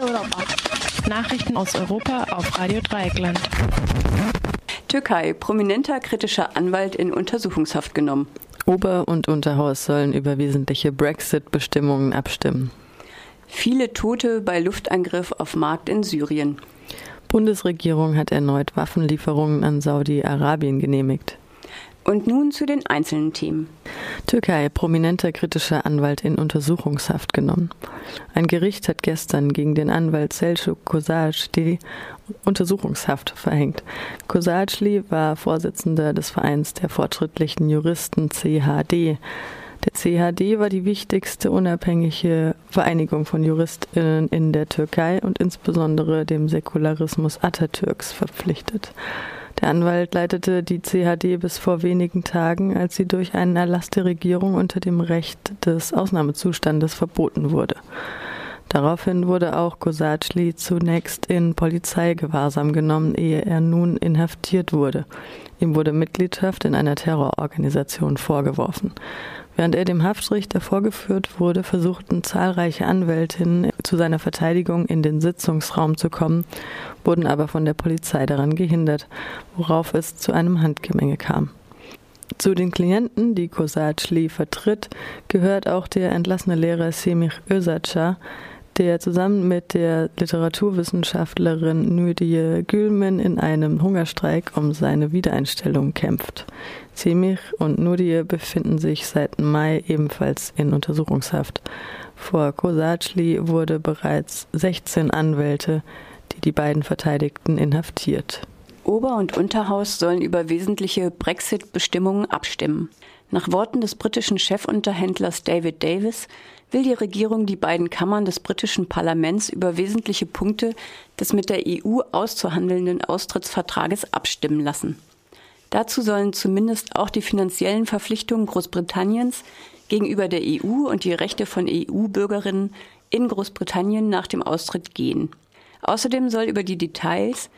Europa. Nachrichten aus Europa auf Radio Dreieckland. Türkei, prominenter kritischer Anwalt in Untersuchungshaft genommen. Ober- und Unterhaus sollen über wesentliche Brexit-Bestimmungen abstimmen. Viele Tote bei Luftangriff auf Markt in Syrien. Bundesregierung hat erneut Waffenlieferungen an Saudi-Arabien genehmigt. Und nun zu den einzelnen Themen. Türkei, prominenter kritischer Anwalt in Untersuchungshaft genommen. Ein Gericht hat gestern gegen den Anwalt Selçuk Kosac die Untersuchungshaft verhängt. Kosacli war Vorsitzender des Vereins der fortschrittlichen Juristen CHD. Der CHD war die wichtigste unabhängige Vereinigung von Juristinnen in der Türkei und insbesondere dem Säkularismus Atatürks verpflichtet. Der Anwalt leitete die CHD bis vor wenigen Tagen, als sie durch einen Erlass der Regierung unter dem Recht des Ausnahmezustandes verboten wurde. Daraufhin wurde auch Kosacli zunächst in Polizeigewahrsam genommen, ehe er nun inhaftiert wurde. Ihm wurde Mitgliedschaft in einer Terrororganisation vorgeworfen. Während er dem Haftrichter vorgeführt wurde, versuchten zahlreiche Anwältinnen zu seiner Verteidigung in den Sitzungsraum zu kommen, wurden aber von der Polizei daran gehindert, worauf es zu einem Handgemenge kam. Zu den Klienten, die Kosacli vertritt, gehört auch der entlassene Lehrer Semih Özaca, der zusammen mit der Literaturwissenschaftlerin Nüdie Gülmen in einem Hungerstreik um seine Wiedereinstellung kämpft. Semich und Nudie befinden sich seit Mai ebenfalls in Untersuchungshaft. Vor Kosacli wurde bereits 16 Anwälte, die die beiden Verteidigten inhaftiert. Ober- und Unterhaus sollen über wesentliche Brexit-Bestimmungen abstimmen. Nach Worten des britischen Chefunterhändlers David Davis will die Regierung die beiden Kammern des britischen Parlaments über wesentliche Punkte des mit der EU auszuhandelnden Austrittsvertrages abstimmen lassen. Dazu sollen zumindest auch die finanziellen Verpflichtungen Großbritanniens gegenüber der EU und die Rechte von EU-Bürgerinnen in Großbritannien nach dem Austritt gehen. Außerdem soll über die Details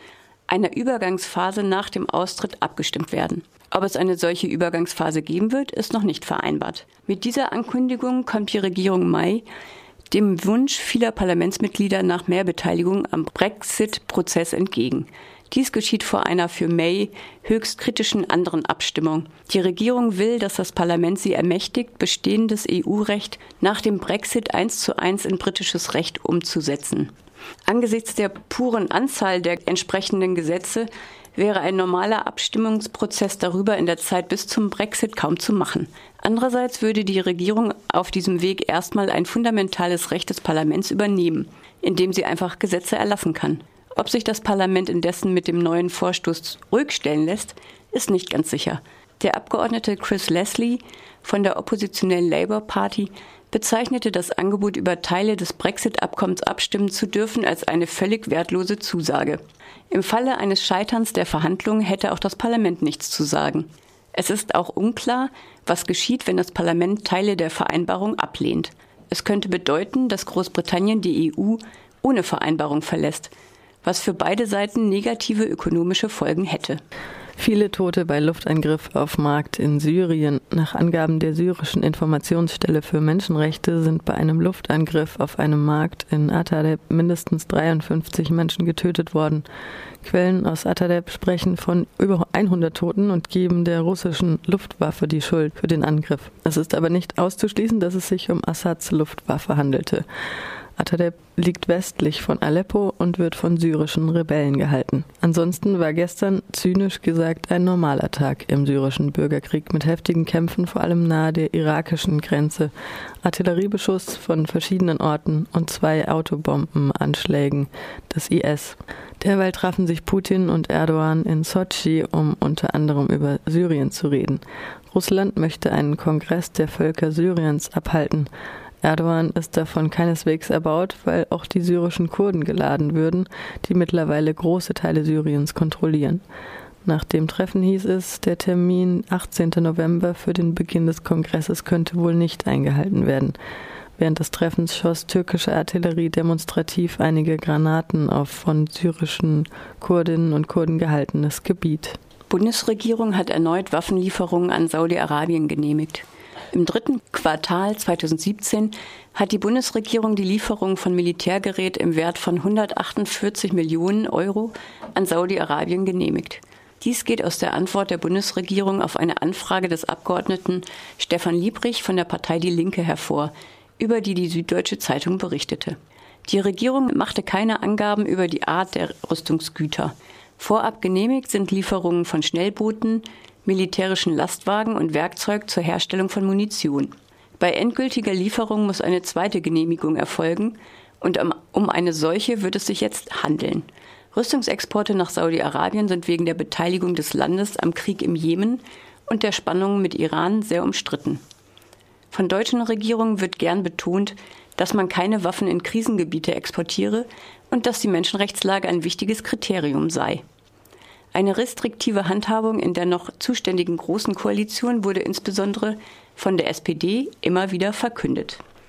einer Übergangsphase nach dem Austritt abgestimmt werden. Ob es eine solche Übergangsphase geben wird, ist noch nicht vereinbart. Mit dieser Ankündigung kommt die Regierung May dem Wunsch vieler Parlamentsmitglieder nach mehr Beteiligung am Brexit-Prozess entgegen. Dies geschieht vor einer für May höchst kritischen anderen Abstimmung. Die Regierung will, dass das Parlament sie ermächtigt, bestehendes EU-Recht nach dem Brexit eins zu eins in britisches Recht umzusetzen. Angesichts der puren Anzahl der entsprechenden Gesetze wäre ein normaler Abstimmungsprozess darüber in der Zeit bis zum Brexit kaum zu machen. Andererseits würde die Regierung auf diesem Weg erstmal ein fundamentales Recht des Parlaments übernehmen, indem sie einfach Gesetze erlassen kann. Ob sich das Parlament indessen mit dem neuen Vorstoß ruhig stellen lässt, ist nicht ganz sicher. Der Abgeordnete Chris Leslie von der oppositionellen Labour Party bezeichnete das Angebot, über Teile des Brexit-Abkommens abstimmen zu dürfen, als eine völlig wertlose Zusage. Im Falle eines Scheiterns der Verhandlungen hätte auch das Parlament nichts zu sagen. Es ist auch unklar, was geschieht, wenn das Parlament Teile der Vereinbarung ablehnt. Es könnte bedeuten, dass Großbritannien die EU ohne Vereinbarung verlässt, was für beide Seiten negative ökonomische Folgen hätte. Viele Tote bei Luftangriff auf Markt in Syrien. Nach Angaben der syrischen Informationsstelle für Menschenrechte sind bei einem Luftangriff auf einem Markt in Atadeb mindestens 53 Menschen getötet worden. Quellen aus Atadeb sprechen von über 100 Toten und geben der russischen Luftwaffe die Schuld für den Angriff. Es ist aber nicht auszuschließen, dass es sich um Assads Luftwaffe handelte. Atadeb liegt westlich von Aleppo und wird von syrischen Rebellen gehalten. Ansonsten war gestern zynisch gesagt ein normaler Tag im syrischen Bürgerkrieg mit heftigen Kämpfen vor allem nahe der irakischen Grenze, Artilleriebeschuss von verschiedenen Orten und zwei Autobombenanschlägen des IS. Derweil trafen sich Putin und Erdogan in Sochi, um unter anderem über Syrien zu reden. Russland möchte einen Kongress der Völker Syriens abhalten. Erdogan ist davon keineswegs erbaut, weil auch die syrischen Kurden geladen würden, die mittlerweile große Teile Syriens kontrollieren. Nach dem Treffen hieß es, der Termin 18. November für den Beginn des Kongresses könnte wohl nicht eingehalten werden. Während des Treffens schoss türkische Artillerie demonstrativ einige Granaten auf von syrischen Kurdinnen und Kurden gehaltenes Gebiet. Bundesregierung hat erneut Waffenlieferungen an Saudi-Arabien genehmigt. Im dritten Quartal 2017 hat die Bundesregierung die Lieferung von Militärgerät im Wert von 148 Millionen Euro an Saudi-Arabien genehmigt. Dies geht aus der Antwort der Bundesregierung auf eine Anfrage des Abgeordneten Stefan Liebrich von der Partei Die Linke hervor, über die die Süddeutsche Zeitung berichtete. Die Regierung machte keine Angaben über die Art der Rüstungsgüter. Vorab genehmigt sind Lieferungen von Schnellbooten, militärischen Lastwagen und Werkzeug zur Herstellung von Munition. Bei endgültiger Lieferung muss eine zweite Genehmigung erfolgen, und um eine solche wird es sich jetzt handeln. Rüstungsexporte nach Saudi-Arabien sind wegen der Beteiligung des Landes am Krieg im Jemen und der Spannungen mit Iran sehr umstritten. Von deutschen Regierungen wird gern betont, dass man keine Waffen in Krisengebiete exportiere und dass die Menschenrechtslage ein wichtiges Kriterium sei. Eine restriktive Handhabung in der noch zuständigen Großen Koalition wurde insbesondere von der SPD immer wieder verkündet.